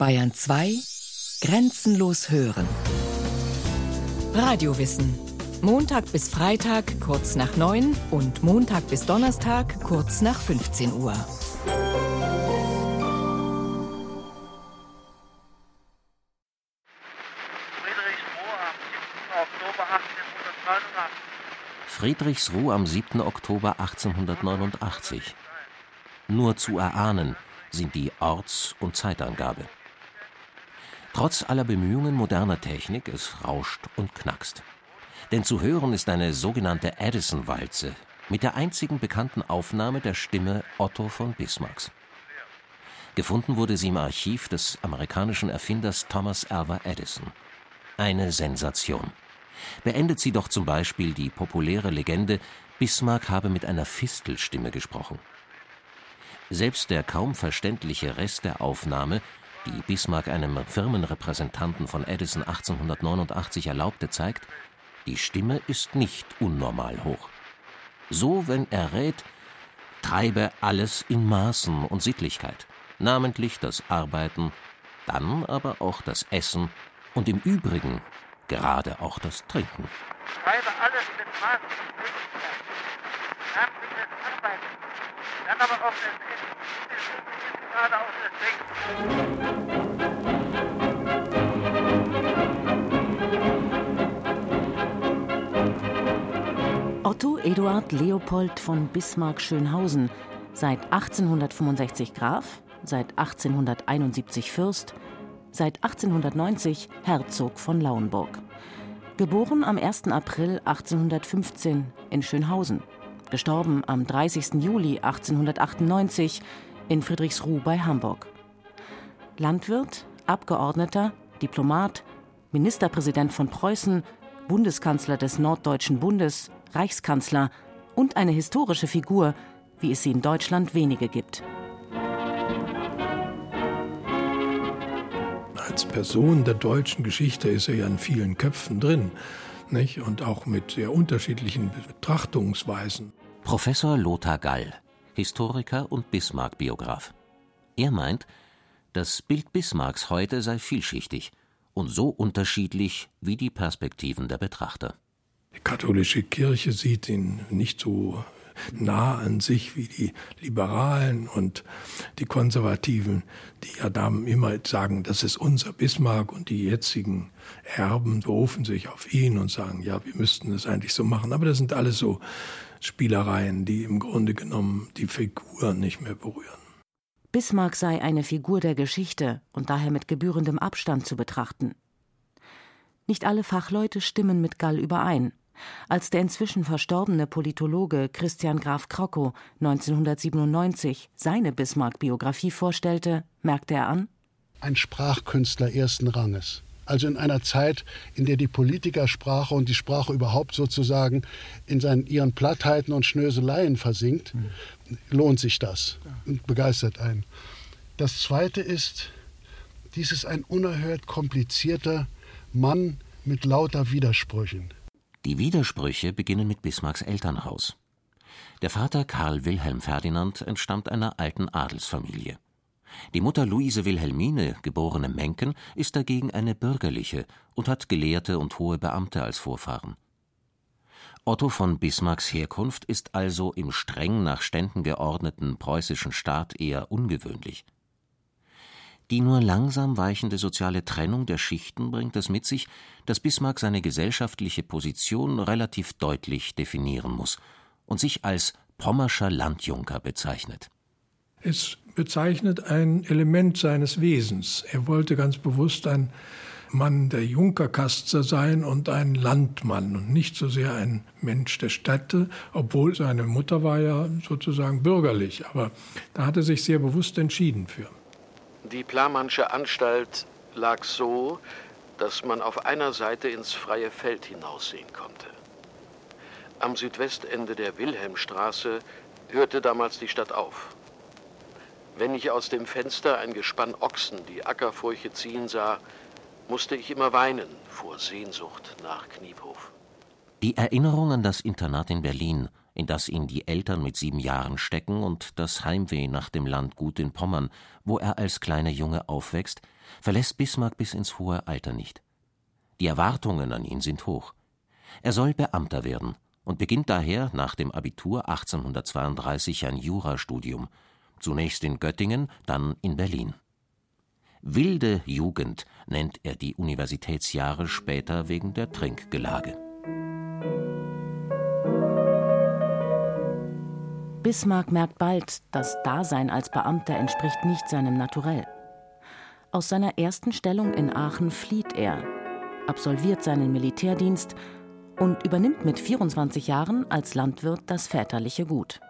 Bayern 2 Grenzenlos hören. Radiowissen. Montag bis Freitag kurz nach 9 und Montag bis Donnerstag kurz nach 15 Uhr. Friedrichsruh am 7. Oktober 1889. Nur zu erahnen sind die Orts- und Zeitangabe. Trotz aller Bemühungen moderner Technik, es rauscht und knackst. Denn zu hören ist eine sogenannte Edison-Walze mit der einzigen bekannten Aufnahme der Stimme Otto von Bismarcks. Gefunden wurde sie im Archiv des amerikanischen Erfinders Thomas Alva Edison. Eine Sensation. Beendet sie doch zum Beispiel die populäre Legende, Bismarck habe mit einer Fistelstimme gesprochen. Selbst der kaum verständliche Rest der Aufnahme, die Bismarck einem Firmenrepräsentanten von Edison 1889 erlaubte, zeigt, die Stimme ist nicht unnormal hoch. So, wenn er rät, treibe alles in Maßen und Sittlichkeit, namentlich das Arbeiten, dann aber auch das Essen und im Übrigen gerade auch das Trinken. Treibe alles mit Maßen und Sittlichkeit, namentlich das Arbeiten, dann aber auch das Essen, Otto Eduard Leopold von Bismarck-Schönhausen, seit 1865 Graf, seit 1871 Fürst, seit 1890 Herzog von Lauenburg. Geboren am 1. April 1815 in Schönhausen, gestorben am 30. Juli 1898 in Friedrichsruh bei Hamburg. Landwirt, Abgeordneter, Diplomat, Ministerpräsident von Preußen, Bundeskanzler des Norddeutschen Bundes, Reichskanzler und eine historische Figur, wie es sie in Deutschland wenige gibt. Als Person der deutschen Geschichte ist er ja in vielen Köpfen drin nicht? und auch mit sehr unterschiedlichen Betrachtungsweisen. Professor Lothar Gall, Historiker und Bismarck-Biograf. Er meint, das Bild Bismarcks heute sei vielschichtig und so unterschiedlich wie die Perspektiven der Betrachter. Die katholische Kirche sieht ihn nicht so nah an sich wie die Liberalen und die Konservativen, die ja da immer sagen, das ist unser Bismarck und die jetzigen Erben berufen sich auf ihn und sagen, ja, wir müssten das eigentlich so machen. Aber das sind alles so Spielereien, die im Grunde genommen die Figur nicht mehr berühren. Bismarck sei eine Figur der Geschichte und daher mit gebührendem Abstand zu betrachten. Nicht alle Fachleute stimmen mit Gall überein. Als der inzwischen verstorbene Politologe Christian Graf Krockow 1997 seine Bismarck-Biografie vorstellte, merkte er an: Ein Sprachkünstler ersten Ranges. Also in einer Zeit, in der die Politikersprache und die Sprache überhaupt sozusagen in seinen, ihren Plattheiten und Schnöseleien versinkt, mhm. lohnt sich das und begeistert einen. Das Zweite ist, dies ist ein unerhört komplizierter Mann mit lauter Widersprüchen. Die Widersprüche beginnen mit Bismarcks Elternhaus. Der Vater Karl Wilhelm Ferdinand entstammt einer alten Adelsfamilie. Die Mutter Luise Wilhelmine, geborene Menken, ist dagegen eine bürgerliche und hat Gelehrte und hohe Beamte als Vorfahren. Otto von Bismarcks Herkunft ist also im streng nach Ständen geordneten preußischen Staat eher ungewöhnlich. Die nur langsam weichende soziale Trennung der Schichten bringt es mit sich, dass Bismarck seine gesellschaftliche Position relativ deutlich definieren muss und sich als Pommerscher Landjunker bezeichnet. Es bezeichnet ein Element seines Wesens. Er wollte ganz bewusst ein Mann der Junkerkaste sein und ein Landmann und nicht so sehr ein Mensch der Städte, obwohl seine Mutter war ja sozusagen bürgerlich, aber da hat er sich sehr bewusst entschieden für. Die Plamannsche Anstalt lag so, dass man auf einer Seite ins freie Feld hinaussehen konnte. Am Südwestende der Wilhelmstraße hörte damals die Stadt auf. Wenn ich aus dem Fenster ein Gespann Ochsen die Ackerfurche ziehen sah, musste ich immer weinen vor Sehnsucht nach Kniephof. Die Erinnerung an das Internat in Berlin in das ihn die Eltern mit sieben Jahren stecken, und das Heimweh nach dem Landgut in Pommern, wo er als kleiner Junge aufwächst, verlässt Bismarck bis ins hohe Alter nicht. Die Erwartungen an ihn sind hoch. Er soll Beamter werden und beginnt daher nach dem Abitur 1832 ein Jurastudium, zunächst in Göttingen, dann in Berlin. Wilde Jugend nennt er die Universitätsjahre später wegen der Trinkgelage. Bismarck merkt bald, das Dasein als Beamter entspricht nicht seinem Naturell. Aus seiner ersten Stellung in Aachen flieht er, absolviert seinen Militärdienst und übernimmt mit 24 Jahren als Landwirt das väterliche Gut.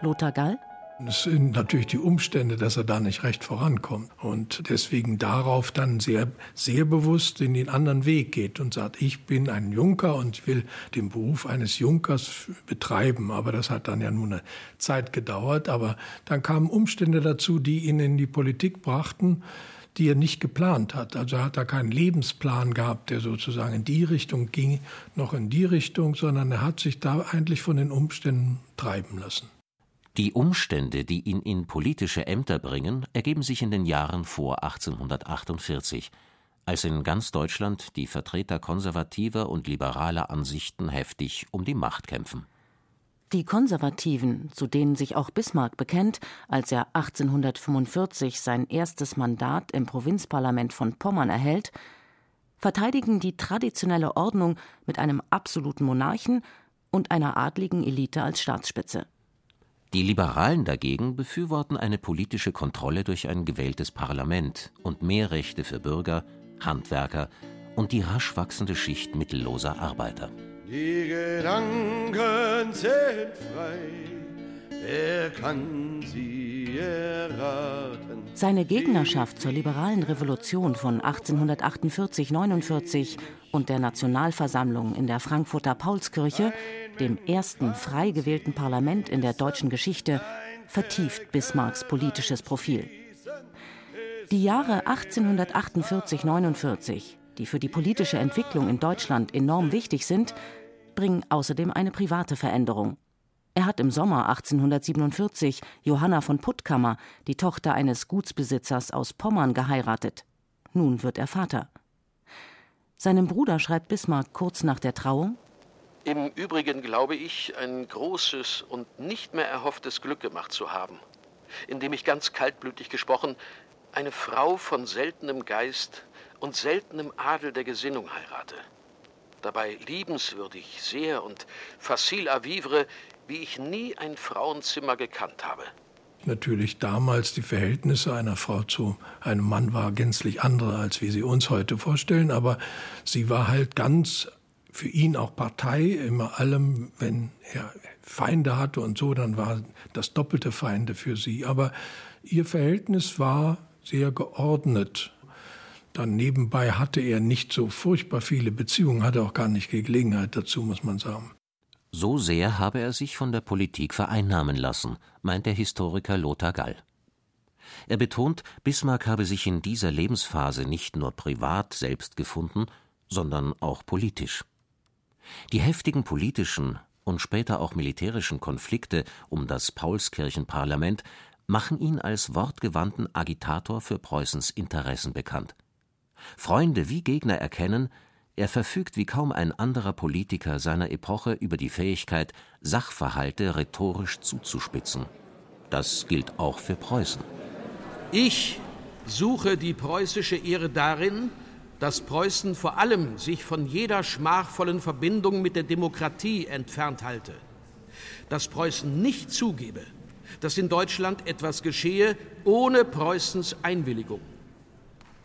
Lothar Gall es sind natürlich die Umstände, dass er da nicht recht vorankommt und deswegen darauf dann sehr, sehr bewusst in den anderen Weg geht und sagt, ich bin ein Junker und will den Beruf eines Junkers betreiben. Aber das hat dann ja nur eine Zeit gedauert. Aber dann kamen Umstände dazu, die ihn in die Politik brachten, die er nicht geplant hat. Also er hat da keinen Lebensplan gehabt, der sozusagen in die Richtung ging, noch in die Richtung, sondern er hat sich da eigentlich von den Umständen treiben lassen. Die Umstände, die ihn in politische Ämter bringen, ergeben sich in den Jahren vor 1848, als in ganz Deutschland die Vertreter konservativer und liberaler Ansichten heftig um die Macht kämpfen. Die Konservativen, zu denen sich auch Bismarck bekennt, als er 1845 sein erstes Mandat im Provinzparlament von Pommern erhält, verteidigen die traditionelle Ordnung mit einem absoluten Monarchen und einer adligen Elite als Staatsspitze. Die Liberalen dagegen befürworten eine politische Kontrolle durch ein gewähltes Parlament und mehr Rechte für Bürger, Handwerker und die rasch wachsende Schicht mittelloser Arbeiter. Die Gedanken sind frei, wer kann sie erraten? Seine Gegnerschaft zur liberalen Revolution von 1848-49 und der Nationalversammlung in der Frankfurter Paulskirche dem ersten frei gewählten Parlament in der deutschen Geschichte, vertieft Bismarcks politisches Profil. Die Jahre 1848-49, die für die politische Entwicklung in Deutschland enorm wichtig sind, bringen außerdem eine private Veränderung. Er hat im Sommer 1847 Johanna von Puttkammer, die Tochter eines Gutsbesitzers aus Pommern, geheiratet. Nun wird er Vater. Seinem Bruder schreibt Bismarck kurz nach der Trauung im Übrigen glaube ich, ein großes und nicht mehr erhofftes Glück gemacht zu haben, indem ich ganz kaltblütig gesprochen eine Frau von seltenem Geist und seltenem Adel der Gesinnung heirate. Dabei liebenswürdig, sehr und facile à vivre, wie ich nie ein Frauenzimmer gekannt habe. Natürlich damals die Verhältnisse einer Frau zu einem Mann war gänzlich andere, als wie sie uns heute vorstellen, aber sie war halt ganz für ihn auch Partei, immer allem, wenn er Feinde hatte und so, dann war das doppelte Feinde für sie. Aber ihr Verhältnis war sehr geordnet. Dann nebenbei hatte er nicht so furchtbar viele Beziehungen, hatte auch gar nicht die Gelegenheit dazu, muss man sagen. So sehr habe er sich von der Politik vereinnahmen lassen, meint der Historiker Lothar Gall. Er betont, Bismarck habe sich in dieser Lebensphase nicht nur privat selbst gefunden, sondern auch politisch. Die heftigen politischen und später auch militärischen Konflikte um das Paulskirchenparlament machen ihn als wortgewandten Agitator für Preußens Interessen bekannt. Freunde wie Gegner erkennen, er verfügt wie kaum ein anderer Politiker seiner Epoche über die Fähigkeit, Sachverhalte rhetorisch zuzuspitzen. Das gilt auch für Preußen. Ich suche die preußische Ehre darin, dass Preußen vor allem sich von jeder schmachvollen Verbindung mit der Demokratie entfernt halte, dass Preußen nicht zugebe, dass in Deutschland etwas geschehe ohne Preußens Einwilligung,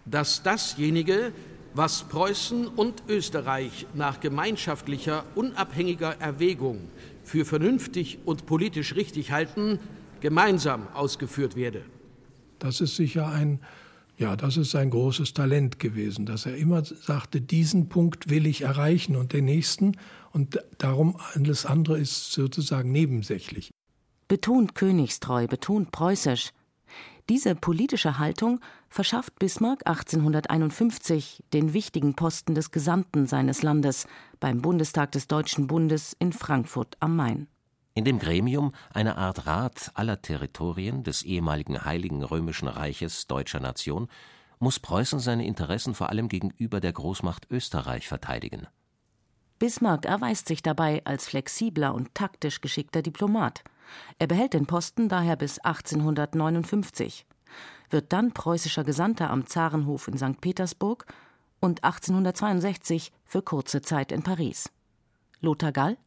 dass dasjenige, was Preußen und Österreich nach gemeinschaftlicher, unabhängiger Erwägung für vernünftig und politisch richtig halten, gemeinsam ausgeführt werde. Das ist sicher ein ja, das ist sein großes Talent gewesen, dass er immer sagte, diesen Punkt will ich erreichen und den nächsten und darum alles andere ist sozusagen nebensächlich. Betont königstreu, betont preußisch. Diese politische Haltung verschafft Bismarck 1851 den wichtigen Posten des Gesandten seines Landes beim Bundestag des Deutschen Bundes in Frankfurt am Main. In dem Gremium, eine Art Rat aller Territorien des ehemaligen Heiligen Römischen Reiches deutscher Nation, muss Preußen seine Interessen vor allem gegenüber der Großmacht Österreich verteidigen. Bismarck erweist sich dabei als flexibler und taktisch geschickter Diplomat. Er behält den Posten daher bis 1859, wird dann preußischer Gesandter am Zarenhof in St. Petersburg und 1862 für kurze Zeit in Paris. Lothar Gall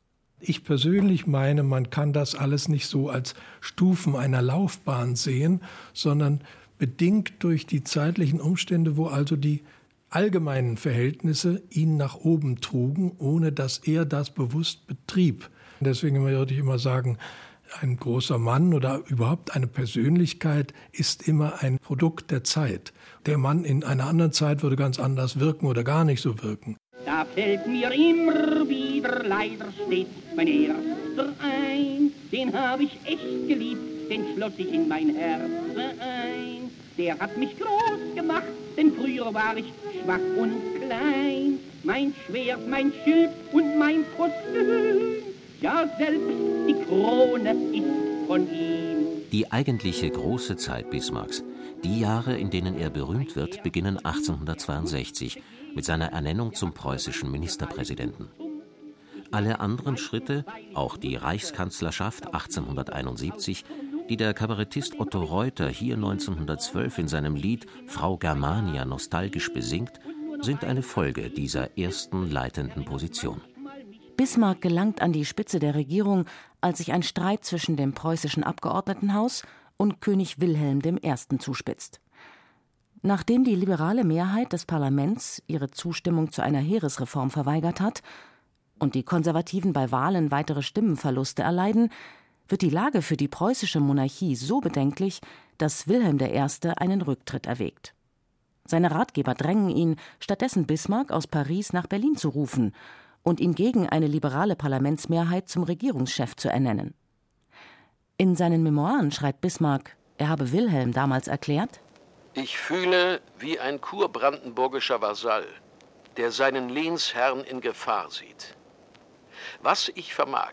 ich persönlich meine, man kann das alles nicht so als Stufen einer Laufbahn sehen, sondern bedingt durch die zeitlichen Umstände, wo also die allgemeinen Verhältnisse ihn nach oben trugen, ohne dass er das bewusst betrieb. Deswegen würde ich immer sagen, ein großer Mann oder überhaupt eine Persönlichkeit ist immer ein Produkt der Zeit. Der Mann in einer anderen Zeit würde ganz anders wirken oder gar nicht so wirken. Da fällt mir immer wieder leider stets mein erster ein. Den hab ich echt geliebt, den schloss ich in mein Herz ein. Der hat mich groß gemacht, denn früher war ich schwach und klein. Mein Schwert, mein Schild und mein Kostüm, ja selbst die Krone ist von ihm. Die eigentliche große Zeit Bismarcks, die Jahre, in denen er berühmt wird, beginnen 1862 mit seiner Ernennung zum preußischen Ministerpräsidenten. Alle anderen Schritte, auch die Reichskanzlerschaft 1871, die der Kabarettist Otto Reuter hier 1912 in seinem Lied Frau Germania nostalgisch besingt, sind eine Folge dieser ersten leitenden Position. Bismarck gelangt an die Spitze der Regierung, als sich ein Streit zwischen dem preußischen Abgeordnetenhaus und König Wilhelm I. zuspitzt. Nachdem die liberale Mehrheit des Parlaments ihre Zustimmung zu einer Heeresreform verweigert hat und die Konservativen bei Wahlen weitere Stimmenverluste erleiden, wird die Lage für die preußische Monarchie so bedenklich, dass Wilhelm I. einen Rücktritt erwägt. Seine Ratgeber drängen ihn, stattdessen Bismarck aus Paris nach Berlin zu rufen und ihn gegen eine liberale Parlamentsmehrheit zum Regierungschef zu ernennen. In seinen Memoiren schreibt Bismarck, er habe Wilhelm damals erklärt, ich fühle wie ein kurbrandenburgischer Vasall, der seinen Lehnsherrn in Gefahr sieht. Was ich vermag,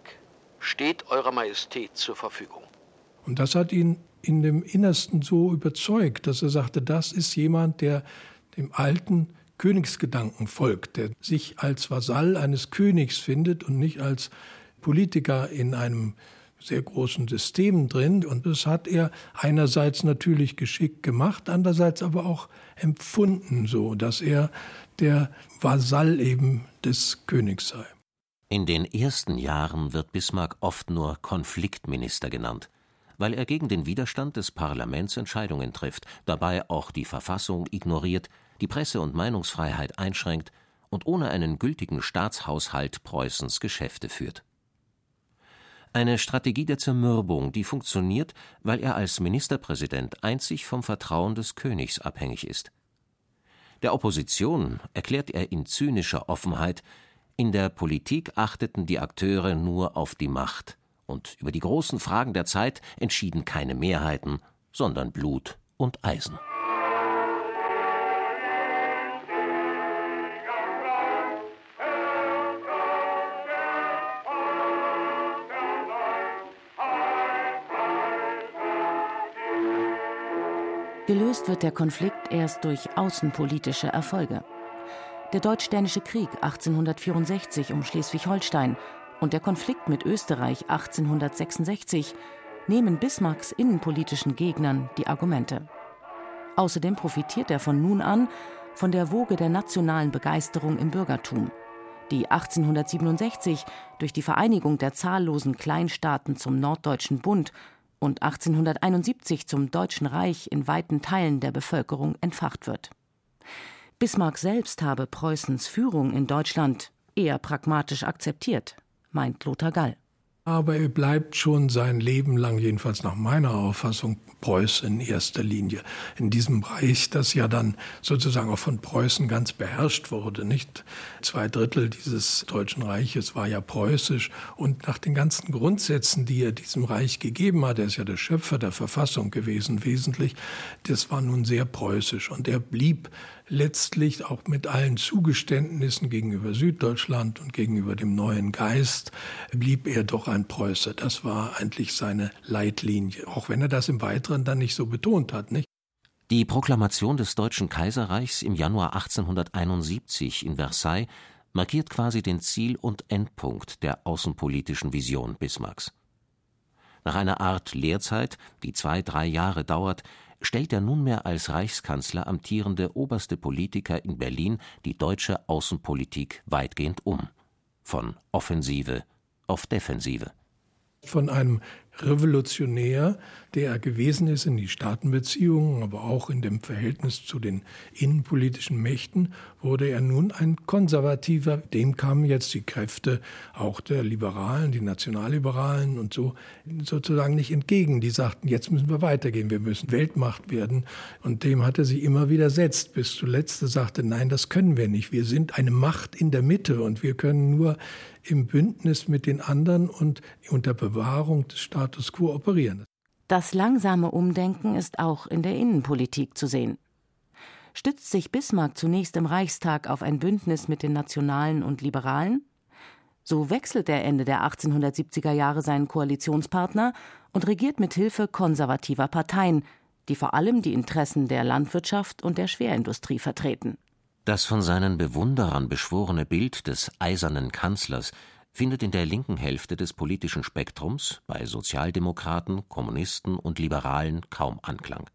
steht Eurer Majestät zur Verfügung. Und das hat ihn in dem Innersten so überzeugt, dass er sagte, das ist jemand, der dem alten Königsgedanken folgt, der sich als Vasall eines Königs findet und nicht als Politiker in einem sehr großen Systemen drin. Und das hat er einerseits natürlich geschickt gemacht, andererseits aber auch empfunden, so dass er der Vasall eben des Königs sei. In den ersten Jahren wird Bismarck oft nur Konfliktminister genannt, weil er gegen den Widerstand des Parlaments Entscheidungen trifft, dabei auch die Verfassung ignoriert, die Presse- und Meinungsfreiheit einschränkt und ohne einen gültigen Staatshaushalt Preußens Geschäfte führt. Eine Strategie der Zermürbung, die funktioniert, weil er als Ministerpräsident einzig vom Vertrauen des Königs abhängig ist. Der Opposition erklärt er in zynischer Offenheit, in der Politik achteten die Akteure nur auf die Macht, und über die großen Fragen der Zeit entschieden keine Mehrheiten, sondern Blut und Eisen. Gelöst wird der Konflikt erst durch außenpolitische Erfolge. Der Deutsch-Dänische Krieg 1864 um Schleswig-Holstein und der Konflikt mit Österreich 1866 nehmen Bismarcks innenpolitischen Gegnern die Argumente. Außerdem profitiert er von nun an von der Woge der nationalen Begeisterung im Bürgertum, die 1867 durch die Vereinigung der zahllosen Kleinstaaten zum Norddeutschen Bund und 1871 zum Deutschen Reich in weiten Teilen der Bevölkerung entfacht wird. Bismarck selbst habe Preußens Führung in Deutschland eher pragmatisch akzeptiert, meint Lothar Gall. Aber er bleibt schon sein Leben lang, jedenfalls nach meiner Auffassung, Preußen in erster Linie. In diesem Reich, das ja dann sozusagen auch von Preußen ganz beherrscht wurde, nicht? Zwei Drittel dieses Deutschen Reiches war ja preußisch und nach den ganzen Grundsätzen, die er diesem Reich gegeben hat, er ist ja der Schöpfer der Verfassung gewesen, wesentlich, das war nun sehr preußisch und er blieb letztlich auch mit allen Zugeständnissen gegenüber Süddeutschland und gegenüber dem neuen Geist blieb er doch ein Preuße. Das war eigentlich seine Leitlinie, auch wenn er das im Weiteren dann nicht so betont hat. Nicht? Die Proklamation des Deutschen Kaiserreichs im Januar 1871 in Versailles markiert quasi den Ziel- und Endpunkt der außenpolitischen Vision Bismarcks. Nach einer Art Lehrzeit, die zwei, drei Jahre dauert, stellt der nunmehr als Reichskanzler amtierende oberste Politiker in Berlin die deutsche Außenpolitik weitgehend um. Von Offensive auf Defensive. Von einem Revolutionär, der er gewesen ist in die Staatenbeziehungen, aber auch in dem Verhältnis zu den innenpolitischen Mächten, wurde er nun ein Konservativer. Dem kamen jetzt die Kräfte auch der Liberalen, die Nationalliberalen und so sozusagen nicht entgegen. Die sagten, jetzt müssen wir weitergehen, wir müssen Weltmacht werden. Und dem hat er sich immer widersetzt, bis zuletzt er sagte, nein, das können wir nicht. Wir sind eine Macht in der Mitte und wir können nur im Bündnis mit den anderen und unter Bewahrung des Status quo operieren. Das langsame Umdenken ist auch in der Innenpolitik zu sehen. Stützt sich Bismarck zunächst im Reichstag auf ein Bündnis mit den Nationalen und Liberalen? So wechselt er Ende der 1870er Jahre seinen Koalitionspartner und regiert mit Hilfe konservativer Parteien, die vor allem die Interessen der Landwirtschaft und der Schwerindustrie vertreten. Das von seinen Bewunderern beschworene Bild des eisernen Kanzlers findet in der linken Hälfte des politischen Spektrums bei Sozialdemokraten, Kommunisten und Liberalen kaum Anklang.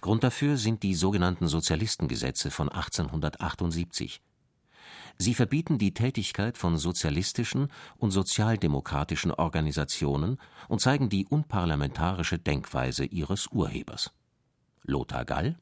Grund dafür sind die sogenannten Sozialistengesetze von 1878. Sie verbieten die Tätigkeit von sozialistischen und sozialdemokratischen Organisationen und zeigen die unparlamentarische Denkweise ihres Urhebers. Lothar Gall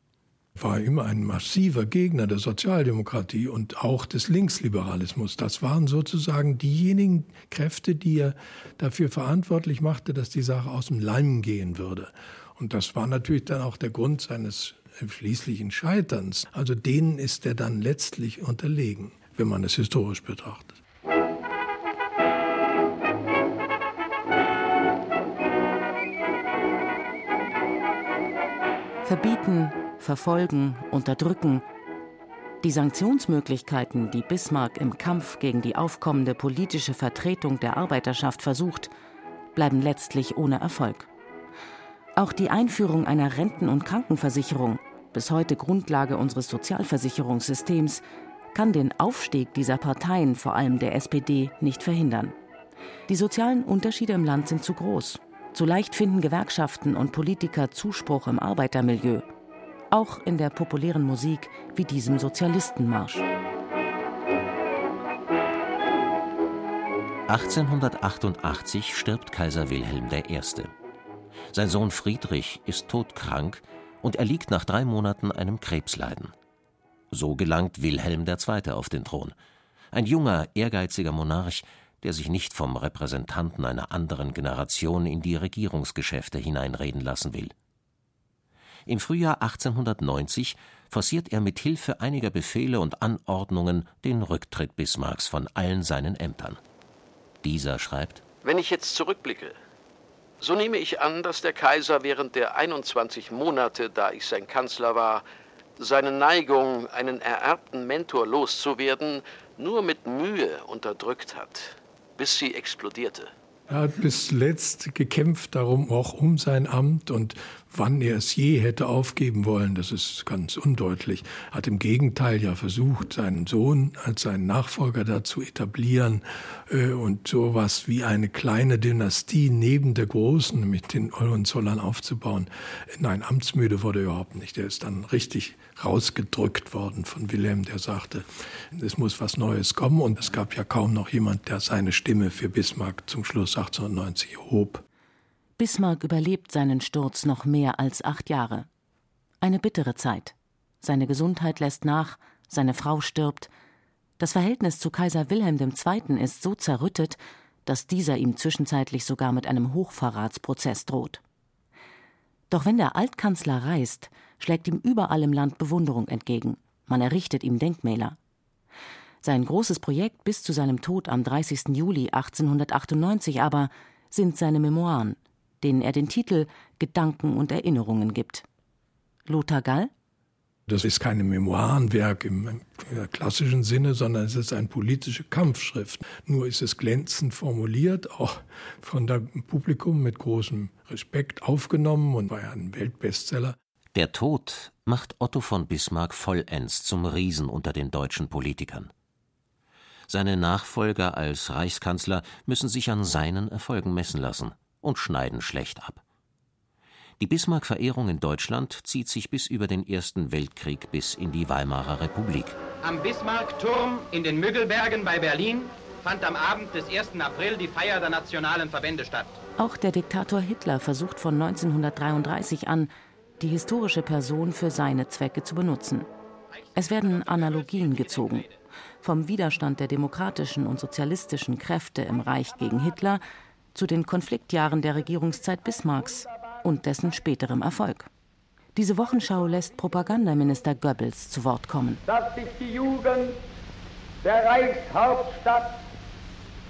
war immer ein massiver Gegner der Sozialdemokratie und auch des Linksliberalismus. Das waren sozusagen diejenigen Kräfte, die er dafür verantwortlich machte, dass die Sache aus dem Leim gehen würde. Und das war natürlich dann auch der Grund seines schließlichen Scheiterns. Also denen ist er dann letztlich unterlegen, wenn man es historisch betrachtet. Verbieten, verfolgen, unterdrücken. Die Sanktionsmöglichkeiten, die Bismarck im Kampf gegen die aufkommende politische Vertretung der Arbeiterschaft versucht, bleiben letztlich ohne Erfolg. Auch die Einführung einer Renten- und Krankenversicherung, bis heute Grundlage unseres Sozialversicherungssystems, kann den Aufstieg dieser Parteien, vor allem der SPD, nicht verhindern. Die sozialen Unterschiede im Land sind zu groß. Zu leicht finden Gewerkschaften und Politiker Zuspruch im Arbeitermilieu auch in der populären Musik wie diesem Sozialistenmarsch. 1888 stirbt Kaiser Wilhelm I. Sein Sohn Friedrich ist todkrank und er liegt nach drei Monaten einem Krebsleiden. So gelangt Wilhelm II. auf den Thron. Ein junger, ehrgeiziger Monarch, der sich nicht vom Repräsentanten einer anderen Generation in die Regierungsgeschäfte hineinreden lassen will. Im Frühjahr 1890 forciert er mit Hilfe einiger Befehle und Anordnungen den Rücktritt Bismarcks von allen seinen Ämtern. Dieser schreibt: Wenn ich jetzt zurückblicke, so nehme ich an, dass der Kaiser während der 21 Monate, da ich sein Kanzler war, seine Neigung, einen ererbten Mentor loszuwerden, nur mit Mühe unterdrückt hat, bis sie explodierte. Er hat bis letzt gekämpft darum, auch um sein Amt und wann er es je hätte aufgeben wollen, das ist ganz undeutlich. Hat im Gegenteil ja versucht, seinen Sohn als seinen Nachfolger da zu etablieren äh, und sowas wie eine kleine Dynastie neben der großen mit den Hohenzollern aufzubauen. Nein, amtsmüde wurde er überhaupt nicht. Er ist dann richtig rausgedrückt worden von Wilhelm, der sagte, es muss was Neues kommen und es gab ja kaum noch jemand, der seine Stimme für Bismarck zum Schluss 1890 hob. Bismarck überlebt seinen Sturz noch mehr als acht Jahre. Eine bittere Zeit. Seine Gesundheit lässt nach, seine Frau stirbt. Das Verhältnis zu Kaiser Wilhelm II. ist so zerrüttet, dass dieser ihm zwischenzeitlich sogar mit einem Hochverratsprozess droht. Doch wenn der Altkanzler reist, schlägt ihm überall im Land Bewunderung entgegen. Man errichtet ihm Denkmäler. Sein großes Projekt bis zu seinem Tod am 30. Juli 1898 aber sind seine Memoiren, denen er den Titel Gedanken und Erinnerungen gibt. Lothar Gall? Das ist keine Memoirenwerk im klassischen Sinne, sondern es ist eine politische Kampfschrift. Nur ist es glänzend formuliert, auch von dem Publikum mit großem Respekt aufgenommen und war ja ein Weltbestseller. Der Tod macht Otto von Bismarck vollends zum Riesen unter den deutschen Politikern. Seine Nachfolger als Reichskanzler müssen sich an seinen Erfolgen messen lassen und schneiden schlecht ab. Die Bismarck-Verehrung in Deutschland zieht sich bis über den Ersten Weltkrieg bis in die Weimarer Republik. Am Bismarck-Turm in den Müggelbergen bei Berlin fand am Abend des 1. April die Feier der nationalen Verbände statt. Auch der Diktator Hitler versucht von 1933 an, die historische Person für seine Zwecke zu benutzen. Es werden Analogien gezogen. Vom Widerstand der demokratischen und sozialistischen Kräfte im Reich gegen Hitler zu den Konfliktjahren der Regierungszeit Bismarcks und dessen späterem Erfolg. Diese Wochenschau lässt Propagandaminister Goebbels zu Wort kommen. Dass sich die Jugend der Reichshauptstadt,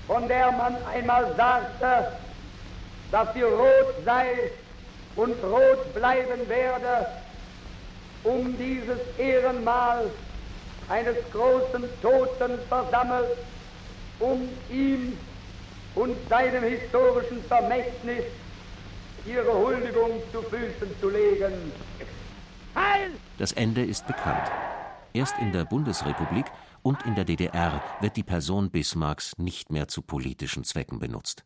von der man einmal sagte, dass sie rot sei und rot bleiben werde, um dieses Ehrenmal eines großen Toten versammelt, um ihm und seinem historischen Vermächtnis ihre Huldigung zu Füßen zu legen. Heil! Das Ende ist bekannt. Erst in der Bundesrepublik und in der DDR wird die Person Bismarcks nicht mehr zu politischen Zwecken benutzt.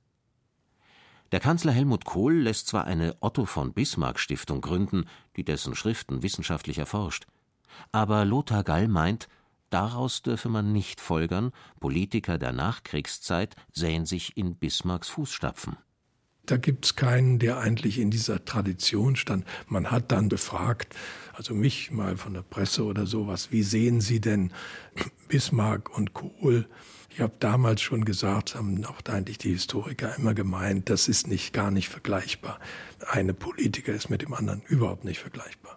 Der Kanzler Helmut Kohl lässt zwar eine Otto von Bismarck Stiftung gründen, die dessen Schriften wissenschaftlich erforscht, aber Lothar Gall meint, daraus dürfe man nicht folgern, Politiker der Nachkriegszeit sähen sich in Bismarcks Fußstapfen. Da gibt es keinen, der eigentlich in dieser Tradition stand. Man hat dann befragt, also mich mal von der Presse oder sowas, wie sehen Sie denn Bismarck und Kohl? Ich habe damals schon gesagt, haben auch eigentlich die Historiker immer gemeint, das ist nicht gar nicht vergleichbar. Eine Politiker ist mit dem anderen überhaupt nicht vergleichbar.